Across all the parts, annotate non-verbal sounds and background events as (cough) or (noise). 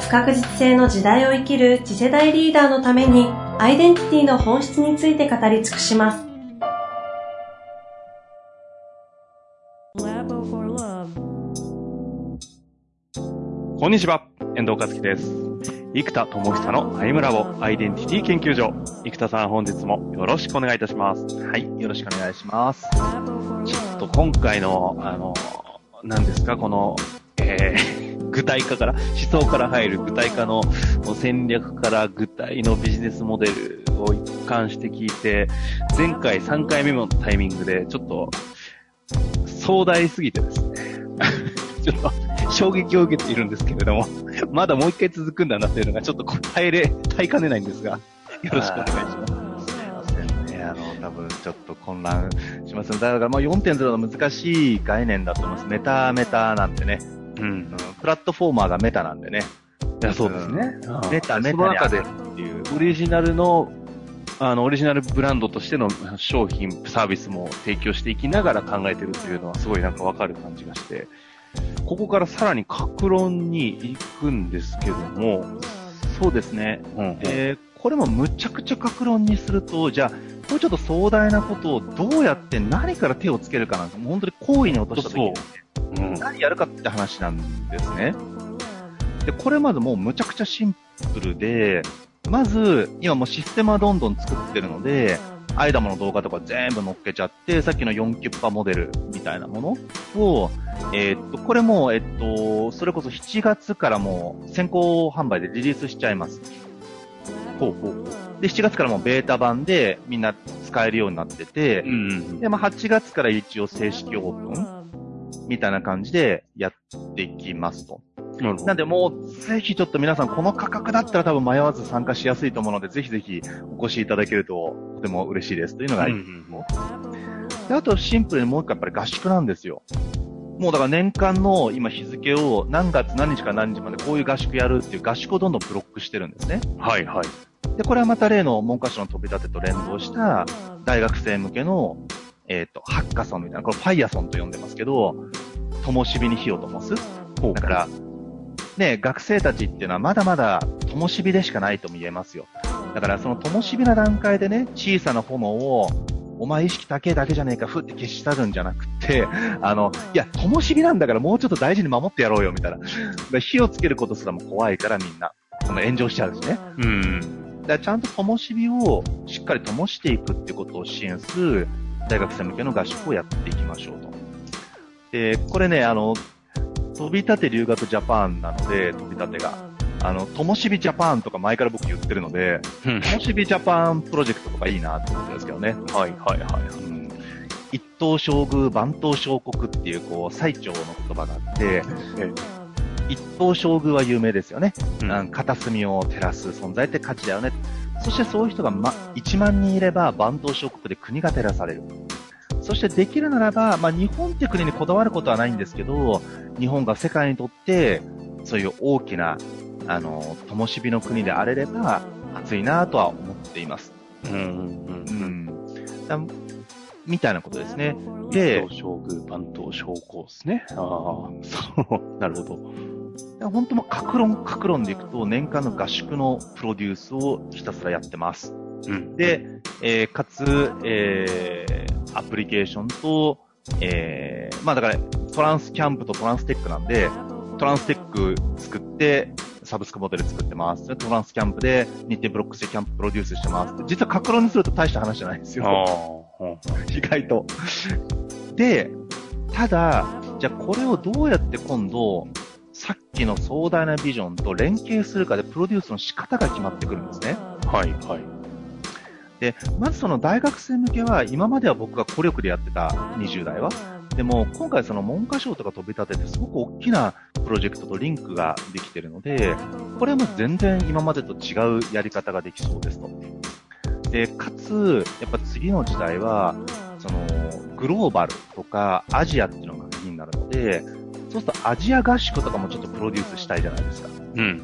不確実性の時代を生きる次世代リーダーのためにアイデンティティの本質について語り尽くします。こんにちは、遠藤和樹です。生田智久のアイムラボアイデンティティ研究所。生田さん本日もよろしくお願いいたします。はい、よろしくお願いします。ちょっと今回の、あの、何ですか、この、えー、具体化から、思想から入る具体化の戦略から具体のビジネスモデルを一貫して聞いて、前回3回目のタイミングでちょっと壮大すぎてですね、(laughs) ちょっと衝撃を受けているんですけれども、まだもう一回続くんだなというのがちょっと耐えれ、耐えかねないんですが、よろしくお願いします。あの、多分ちょっと混乱しますだからまあ4.0の難しい概念だと思います。メタメタなんてね。うん。プラットフォーマーがメタなんでね。いや、そうですね。メタ、メタその中でっていう、オリジナルのあの、オリジナルブランドとしての商品、サービスも提供していきながら考えてるというのはすごいなんかわかる感じがして、ここからさらに格論に行くんですけども、そうですね。うん、えー、これもむちゃくちゃ格論にすると、じゃあ、これちょっと壮大なことをどうやって何から手をつけるかなんです本当に行為に落とした時に、うん、何やるかって話なんですね。で、これまずもうむちゃくちゃシンプルで、まず、今もうシステムはどんどん作ってるので、アイダモの動画とか全部載っけちゃって、さっきの4キュッパモデルみたいなものを、えー、っと、これも、えっと、それこそ7月からもう先行販売でリリースしちゃいます。ほうほう。で、7月からもベータ版でみんな使えるようになってて、うん、で、まあ8月から一応正式オープンみたいな感じでやっていきますと。なんでもう、ぜひちょっと皆さん、この価格だったら多分迷わず参加しやすいと思うので、ぜひぜひお越しいただけるととても嬉しいですというのが、うんうん、であとシンプルにもう一回やっぱり合宿なんですよ。もうだから年間の今日付を何月何日か何日までこういう合宿やるっていう合宿をどんどんブロックしてるんですね。はいはい。で、これはまた例の文科省の飛び立てと連動した大学生向けの、えっ、ー、と、ハッカソンみたいな、これファイアソンと呼んでますけど、灯火に火を灯す。だから、ね、学生たちっていうのはまだまだ灯火でしかないとも言えますよ。だからその灯火な段階でね、小さな炎を、お前意識高えだけじゃねえか、ふって消し去るんじゃなくて、あの、いや、灯火なんだからもうちょっと大事に守ってやろうよ、みたいな。火をつけることすらも怖いからみんな、その炎上しちゃうしね。うん。だからちゃんと灯火をしっかり灯していくってことを支援する大学生向けの合宿をやっていきましょうと。で、これね、あの、トビタテ留学ジャパンなので、トビタテが。あの、ともしびジャパンとか前から僕言ってるので、ともしびジャパンプロジェクトとかいいなと思ってるんですけどね。はいはいはい。うん、一燈照隅、万燈照国っていう、こう、最澄の言葉があって、一燈照隅は有名ですよね。うん、片隅を照らす存在って価値だよね。そしてそういう人が、ま、1万人いれば万等小国で国が照らされる。そしてできるならば、まあ、日本って国にこだわることはないんですけど、日本が世界にとって、そういう大きな、あの、灯火の国であれれば、熱いなとは思っています。うん、うん、うん。みたいなことですね。で、将軍、番頭、将校ですね。ああ、そう、なるほど。本当も格論、格論でいくと、年間の合宿のプロデュースをひたすらやってます。うん、で、えー、かつ、えー、アプリケーションと、えー、まあだから、トランスキャンプとトランステックなんで、トランステック作って、サブスクモデル作ってます。トランスキャンプで日程ブロックしてキャンププロデュースしてます。実は格論にすると大した話じゃないんですよ。意外と。で、ただ、じゃあこれをどうやって今度、さっきの壮大なビジョンと連携するかでプロデュースの仕方が決まってくるんですね。はい、はい。で、まずその大学生向けは、今までは僕が孤力でやってた20代は、でも今回その文科省とか飛び立ててすごく大きなプロジェクトとリンクができてるので、これはもう全然今までと違うやり方ができそうですと。で、かつ、やっぱ次の時代は、その、グローバルとかアジアっていうのが鍵になるので、そうするとアジア合宿とかもちょっとプロデュースしたいじゃないですか。うん、うん。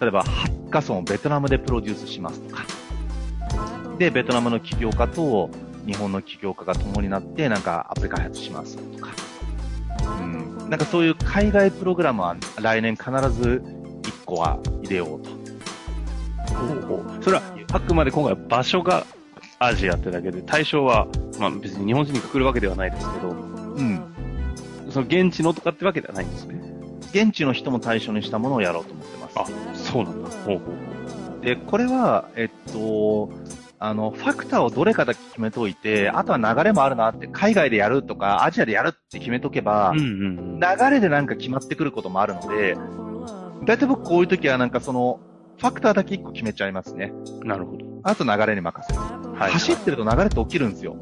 例えば、ハッカソンをベトナムでプロデュースしますとか。で、ベトナムの起業家と日本の起業家が共になって、なんかアプリ開発しますとか。うん。なんかそういう海外プログラムは来年必ず1個は入れようと。それは、あくまで今回場所がアジアってだけで、対象は、まあ別に日本人にくくるわけではないですけど、うん。その現地のとかってわけではないんですね？現地の人も対象にしたものをやろうと思ってます。あ、そうなんだ。ほうほうで、これは、えっと、あの、ファクターをどれかだけ決めといて、あとは流れもあるなって、海外でやるとか、アジアでやるって決めとけば、うんうん、流れでなんか決まってくることもあるので、だいたい僕こういう時はなんかその、ファクターだけ一個決めちゃいますね。なるほど。あと流れに任せる。はい、はい、走ってると流れって起きるんですよ。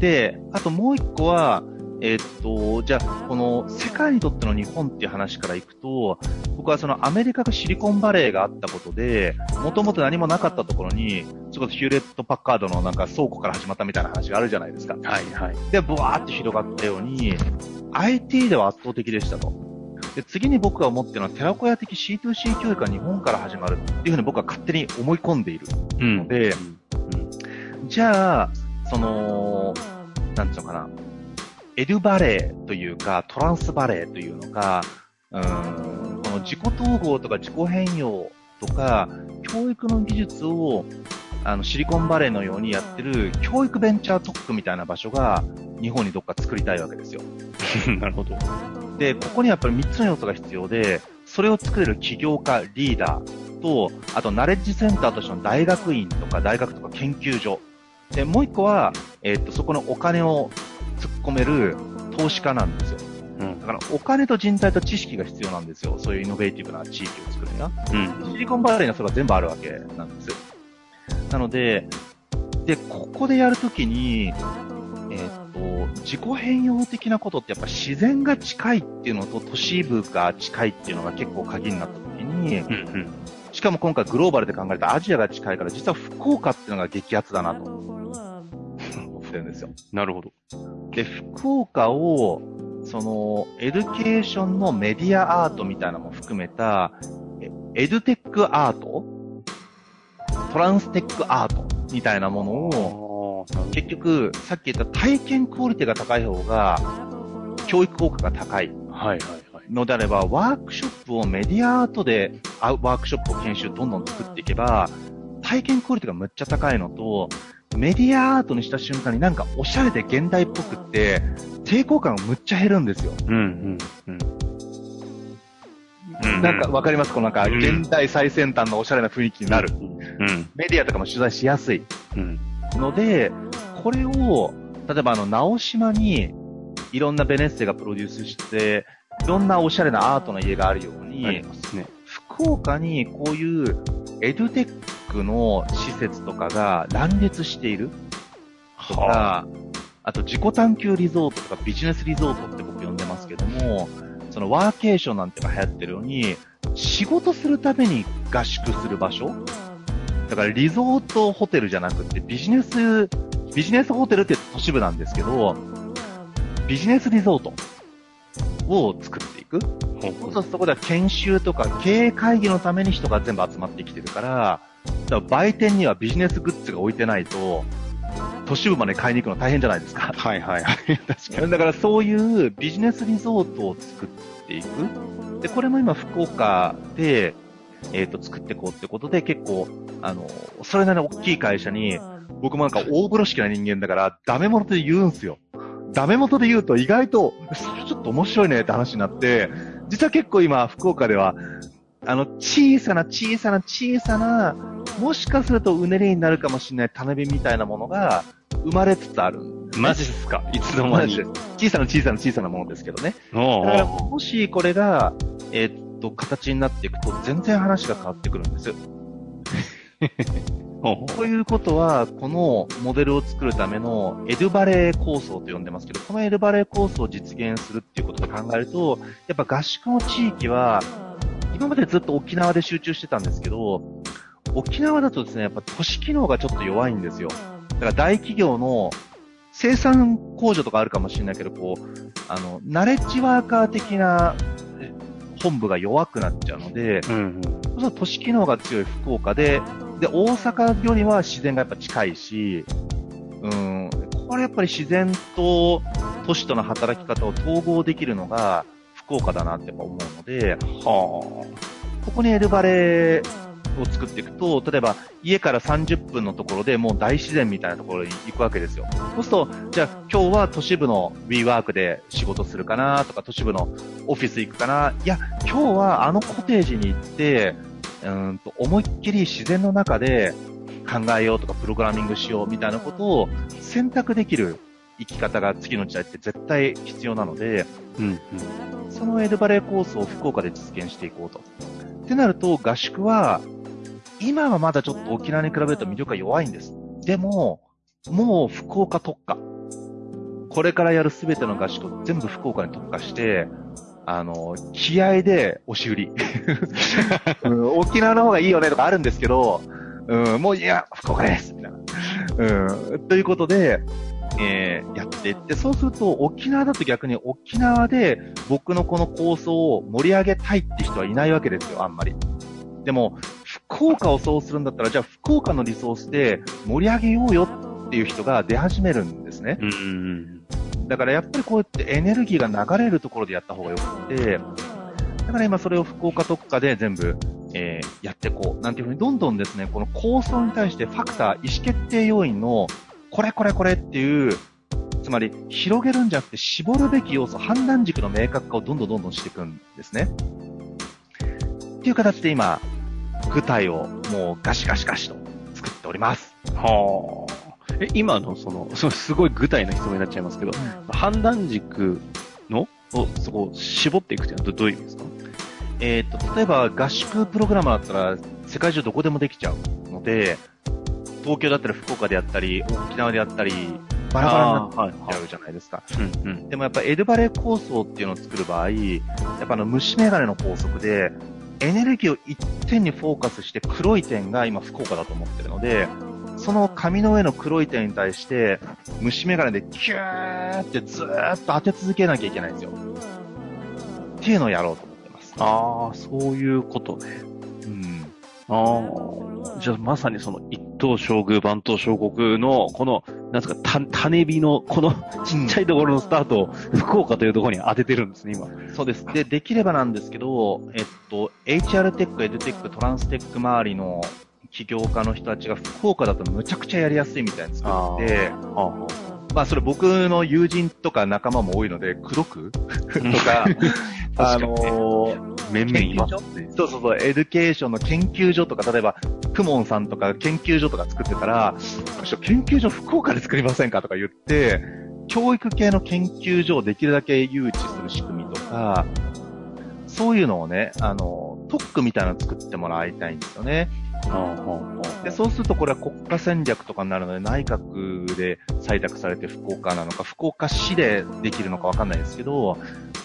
で、あともう一個は、えー、っと、じゃあ、この世界にとっての日本っていう話からいくと、僕はそのアメリカがシリコンバレーがあったことで、もともと何もなかったところに、そこそヒューレット・パッカードのなんか倉庫から始まったみたいな話があるじゃないですか。はいはい。で、ブワーって広がったように、IT では圧倒的でしたと。で、次に僕が思ってるのは、寺子屋的 C2C 教育が日本から始まるっていうふうに僕は勝手に思い込んでいるので、うん、じゃあ、その、なんていうのかな、エデュバレーというか、トランスバレーというのか、うん、この自己統合とか自己変容とか、教育の技術をあのシリコンバレーのようにやってる教育ベンチャー特区みたいな場所が日本にどっか作りたいわけですよ。(laughs) なるほど。で、ここにやっぱり3つの要素が必要で、それを作れる起業家、リーダーと、あとナレッジセンターとしての大学院とか大学とか研究所。で、もう一個は、えー、っと、そこのお金を込める投資家なんですよ。うん、だからお金と人材と知識が必要なんですよ。そういうイノベーティブな地域を作るには。うん、シリコンバレーにはそれは全部あるわけなんですよ。なので、で、ここでやるときに、えー、っと、自己変容的なことってやっぱ自然が近いっていうのと都市部が近いっていうのが結構鍵になったときに、うんうん、しかも今回グローバルで考えたアジアが近いから実は福岡っていうのが激アツだなとるんですよ。なるほど。で、福岡を、その、エデュケーションのメディアアートみたいなのも含めた、エデュテックアート？トランステックアートみたいなものを、結局、さっき言った体験クオリティが高い方が、教育効果が高い。はいはいはい。のであれば、ワークショップをメディアアートで、ワークショップを研修どんどん作っていけば、体験クオリティがむっちゃ高いのと、メディアアートにした瞬間になんかおしゃれで現代っぽくって、抵抗感がむっちゃ減るんですよ。うんうんうん。なんかわかります？このなんか現代最先端のおしゃれな雰囲気になる。うん。メディアとかも取材しやすい。うん。ので、これを、例えばあの、直島にいろんなベネッセがプロデュースして、いろんなおしゃれなアートの家があるように、ね、福岡にこういうエドゥテックの施設とかが乱立している。とか、はあ、あと自己探求リゾートとかビジネスリゾートって僕呼んでますけども、そのワーケーションなんてが流行ってるように、仕事するために合宿する場所？だからリゾートホテルじゃなくてビジネス、ビジネスホテルって都市部なんですけど、ビジネスリゾートを作っていく。そうするとそこでは研修とか経営会議のために人が全部集まってきてるから、だから売店にはビジネスグッズが置いてないと、都市部まで買いに行くの大変じゃないですか。はいはいはい。(laughs) 確かに。だからそういうビジネスリゾートを作っていく。で、これも今福岡で、えっ、ー、と、作っていこうってことで結構、あの、それなりに大きい会社に、僕もなんか大風呂敷な人間だから、ダメ元で言うんすよ。ダメ元で言うと意外と、それちょっと面白いねって話になって、実は結構今、福岡では、あの、小さな小さな小さな、もしかするとうねりになるかもしれない種火みたいなものが生まれつつある、ね。マジですかいつの間に？小さな小さな小さなものですけどね。だからもしこれが、えー、っと、形になっていくと全然話が変わってくるんです。(laughs) ということは、このモデルを作るためのエドバレー構想と呼んでますけど、このエドバレー構想を実現するっていうことを考えると、やっぱ合宿の地域は、今までずっと沖縄で集中してたんですけど、沖縄だとですね、やっぱ都市機能がちょっと弱いんですよ。だから大企業の生産工場とかあるかもしれないけど、こう、あの、ナレッジワーカー的な本部が弱くなっちゃうので、うんうん、そ都市機能が強い福岡で、で、大阪よりは自然がやっぱ近いし、うん、これやっぱり自然と都市との働き方を統合できるのが福岡だなって思うので、はあ、ここにエルバレを作っていくと、例えば家から30分のところでもう大自然みたいなところに行くわけですよ。そうすると、じゃあ今日は都市部の WeWork で仕事するかなとか、都市部のオフィス行くかな。いや、今日はあのコテージに行って、うんと思いっきり自然の中で考えようとかプログラミングしようみたいなことを選択できる生き方が次の時代って絶対必要なので、うんうん、そのエルバレーコースを福岡で実現していこうと。ってなると合宿は今はまだちょっと沖縄に比べると魅力が弱いんです。でも、もう福岡特化。これからやるすべての合宿を全部福岡に特化して、あの、気合で押し売り、(laughs) うん。沖縄の方がいいよねとかあるんですけど、うん、もういや、福岡ですみたいな。うん、ということで、えー、やっていって、そうすると沖縄だと逆に沖縄で僕のこの構想を盛り上げたいって人はいないわけですよ、あんまり。でも、福岡をそうするんだったら、じゃあ福岡のリソースで盛り上げようよっていう人が出始めるんですね。うん、だからやっぱりこうやってエネルギーが流れるところでやった方がよくて、だから今それを福岡特化で全部、えー、やっていこう。なんていうふうにどんどんですね、この構想に対してファクター、意思決定要因のこれこれこれっていう、つまり広げるんじゃなくて絞るべき要素、判断軸の明確化をどんどんどんどんしていくんですね。っていう形で今、具体をもうガシガシガシと作っております。はあ。え、今のその、そのすごい具体な質問になっちゃいますけど、うん、判断軸のをそこを絞っていくっていうのはどういう意味ですか？えっ、ー、と、例えば合宿プログラマーだったら世界中どこでもできちゃうので、東京だったら福岡であったり、沖縄であったり、バラバラになっちゃうじゃないですか。うんうん、でもやっぱエルバレ構想っていうのを作る場合、やっぱあの虫眼鏡の法則で、エネルギーを一点にフォーカスして黒い点が今福岡だと思ってるので、その紙の上の黒い点に対して、虫眼鏡でキューってずーっと当て続けなきゃいけないんですよ。っていうのをやろうと思ってます。ああ、そういうことね。うん。ああ、じゃあまさにその一等将軍、番頭将国の、この、なんですか、た、種火の、このちっちゃいところのスタートを、福岡というところに当ててるんですね、今。そうです。で、できればなんですけど、えっと、HR テック、エドテック、トランステック周りの起業家の人たちが福岡だとむちゃくちゃやりやすいみたいに作って、まあそれ僕の友人とか仲間も多いので、黒く (laughs) とか、あのー、面々いますね。そうそうそう、エデュケーションの研究所とか、例えば、公文さんとか研究所とか作ってたら、研究所福岡で作りませんか？とか言って、教育系の研究所をできるだけ誘致する仕組みとか、そういうのをね、あの、特区みたいなのを作ってもらいたいんですよね。でそうするとこれは国家戦略とかになるので内閣で採択されて福岡なのか福岡市でできるのかわかんないですけど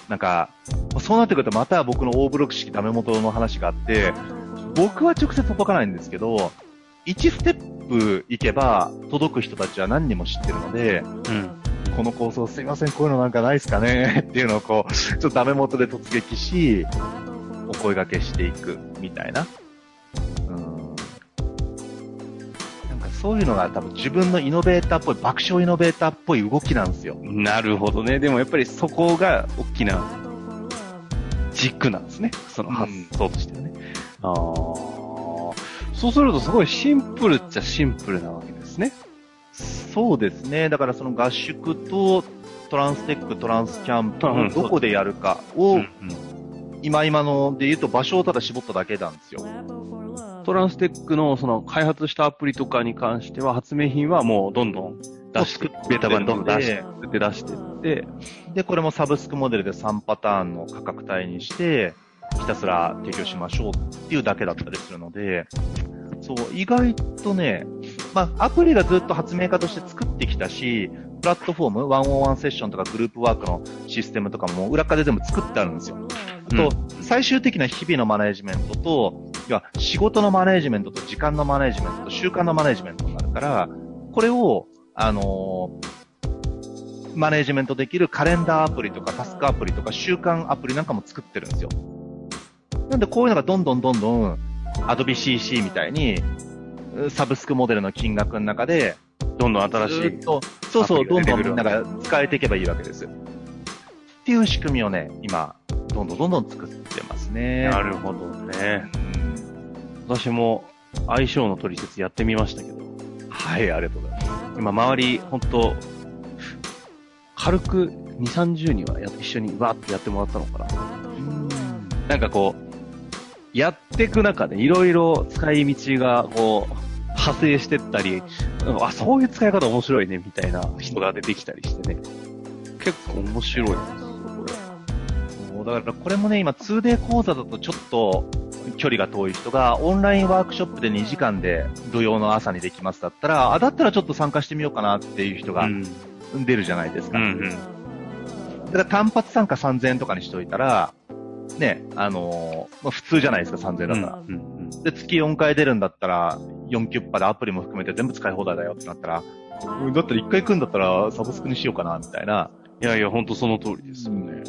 なんかそうなってくるとまた僕の大ブロック式ダメ元の話があって僕は直接届かないんですけど1ステップ行けば届く人たちは何人も知ってるので、うん、この構想すいませんこういうのなんかないですかね (laughs) っていうのをこうちょっとダメ元で突撃しお声掛けしていくみたいなそういうのが多分自分のイノベーターっぽい、爆笑イノベーターっぽい動きなんですよ。なるほどね。でもやっぱりそこが大きな軸なんですね。その発想としてはね。うん、ああ。そうするとすごいシンプルっちゃシンプルなわけですね。そうですね。だからその合宿とトランステック、トランスキャンプをどこでやるかを、今今ので言うと場所をただ絞っただけなんですよ。トランステックのその開発したアプリとかに関しては、発明品はもうどんどん出して、ベータ版どんどん出して、出してって、で、これもサブスクモデルで3パターンの価格帯にして、ひたすら提供しましょうっていうだけだったりするので、そう、意外とね、まあ、アプリがずっと発明家として作ってきたし、プラットフォーム、ワンオンワンセッションとかグループワークのシステムとかも裏側で全部作ってあるんですよ。あと、うん、最終的な日々のマネジメントと、要は仕事のマネジメントと時間のマネジメントと習慣のマネジメントになるから、これを、あのー、マネジメントできるカレンダーアプリとかタスクアプリとか習慣アプリなんかも作ってるんですよ。なんでこういうのがどんどんどんどん Adobe CC みたいにサブスクモデルの金額の中で、どんどん新しい。そうそう、どんどんみんなが使えていけばいいわけです。っていう仕組みをね、今、どんどんどんどん作ってますね。なるほどね。私も相性の取説やってみましたけど。はい、ありがとうございます。今、周り、本当軽く2、30人はや一緒にわーってやってもらったのかな。なんかこう、やっていく中でいろいろ使い道がこう、派生してったり、あ、そういう使い方面白いね、みたいな人が出てきたりしてね。結構面白いんですよ、これ。そう、だからこれもね、今 2D 講座だとちょっと距離が遠い人が、オンラインワークショップで2時間で土曜の朝にできますだったら、あ、だったらちょっと参加してみようかなっていう人が出るじゃないですか。うんうん、だから単発参加3000円とかにしといたら、ね、あのー、まあ、普通じゃないですか、3000円だったら。うんうんうん、で、月4回出るんだったら、4キュッパでアプリも含めて全部使い放題だよってなったら、だったら1回来るんだったらサブスクにしようかな、みたいな。いやいや、ほんとその通りですよね。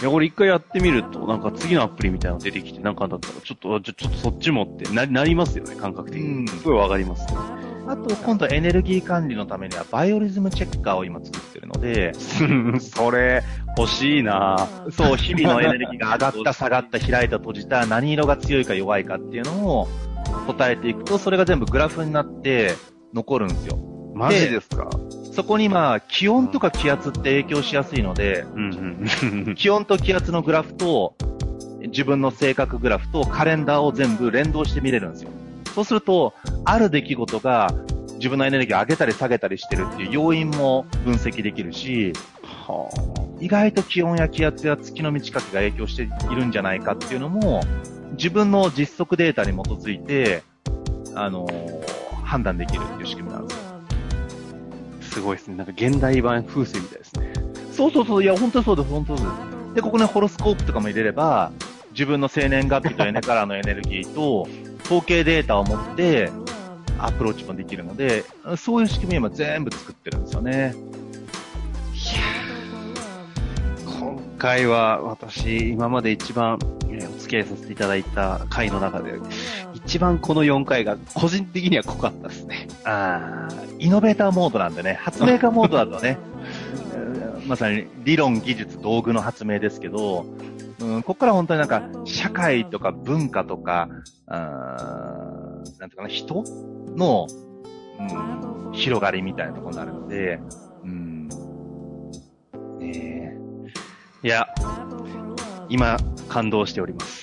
いや、これ一回やってみると、なんか次のアプリみたいなの出てきて、なんかだったら、ちょっと、ちょちょっとそっちもってな、なりますよね、感覚的に。すごいわかりますね。あと、今度エネルギー管理のためには、バイオリズムチェッカーを今作ってるので、(laughs) それ、欲しいなそう、日々のエネルギーが上がった、下がった、開いた、閉じた、何色が強いか弱いかっていうのを答えていくと、それが全部グラフになって残るんですよ。マジですか？そこにまあ、気温とか気圧って影響しやすいので、気温と気圧のグラフと、自分の性格グラフとカレンダーを全部連動して見れるんですよ。そうすると、ある出来事が自分のエネルギーを上げたり下げたりしてるっていう要因も分析できるし、はあ、意外と気温や気圧や月の満ち欠けが影響しているんじゃないかっていうのも、自分の実測データに基づいて、あのー、判断できるっていう仕組みなんですよ。すごいですね。なんか現代版風水みたいですね。そうそうそう、いや、本当そうです、本当そうです。で、ここね、ホロスコープとかも入れれば、自分の生年月日とエネカラーのエネルギーと、統計データを持って、アプローチもできるので、そういう仕組み今全部作ってるんですよね。今回は私、今まで一番、えお付き合いさせていただいた回の中で、一番この4回が個人的には濃かったですね。ああ、イノベーターモードなんでね、発明家モードだとね、(laughs) まさに理論、技術、道具の発明ですけど、うん、ここから本当になんか、社会とか文化とか、あなんていうかな、人の、うん、広がりみたいなところになるので、うん、ねいや、今、感動しております。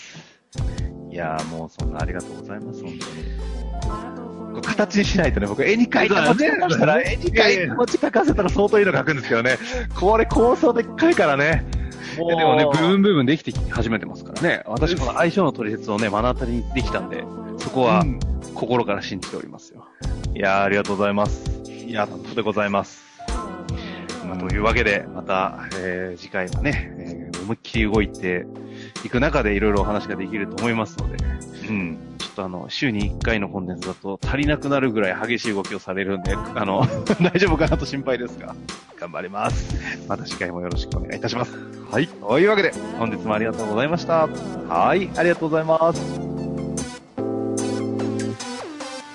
いやもうそんなありがとうございます、本当に。形にしないとね、僕、絵に描いた文字書かせたら、絵に描いた文字書かせたら相当いいの書くんですけどね。これ構想でっかいからね。でもね、部分部分できて始めてますからね。私この相性の取説をね、目の当たりにできたんで、そこは心から信じておりますよ。うん、いやー、ありがとうございます。いや、とでございます。まあ、というわけで、また、えー、次回もね、えー、思いっきり動いていく中でいろいろお話ができると思いますので、うん。とあの、週に1回のコンテンツだと足りなくなるぐらい激しい動きをされるんで、あの、(laughs) 大丈夫かなと心配ですが、頑張ります。また次回もよろしくお願いいたします。はい。というわけで、本日もありがとうございました。はい。ありがとうございます。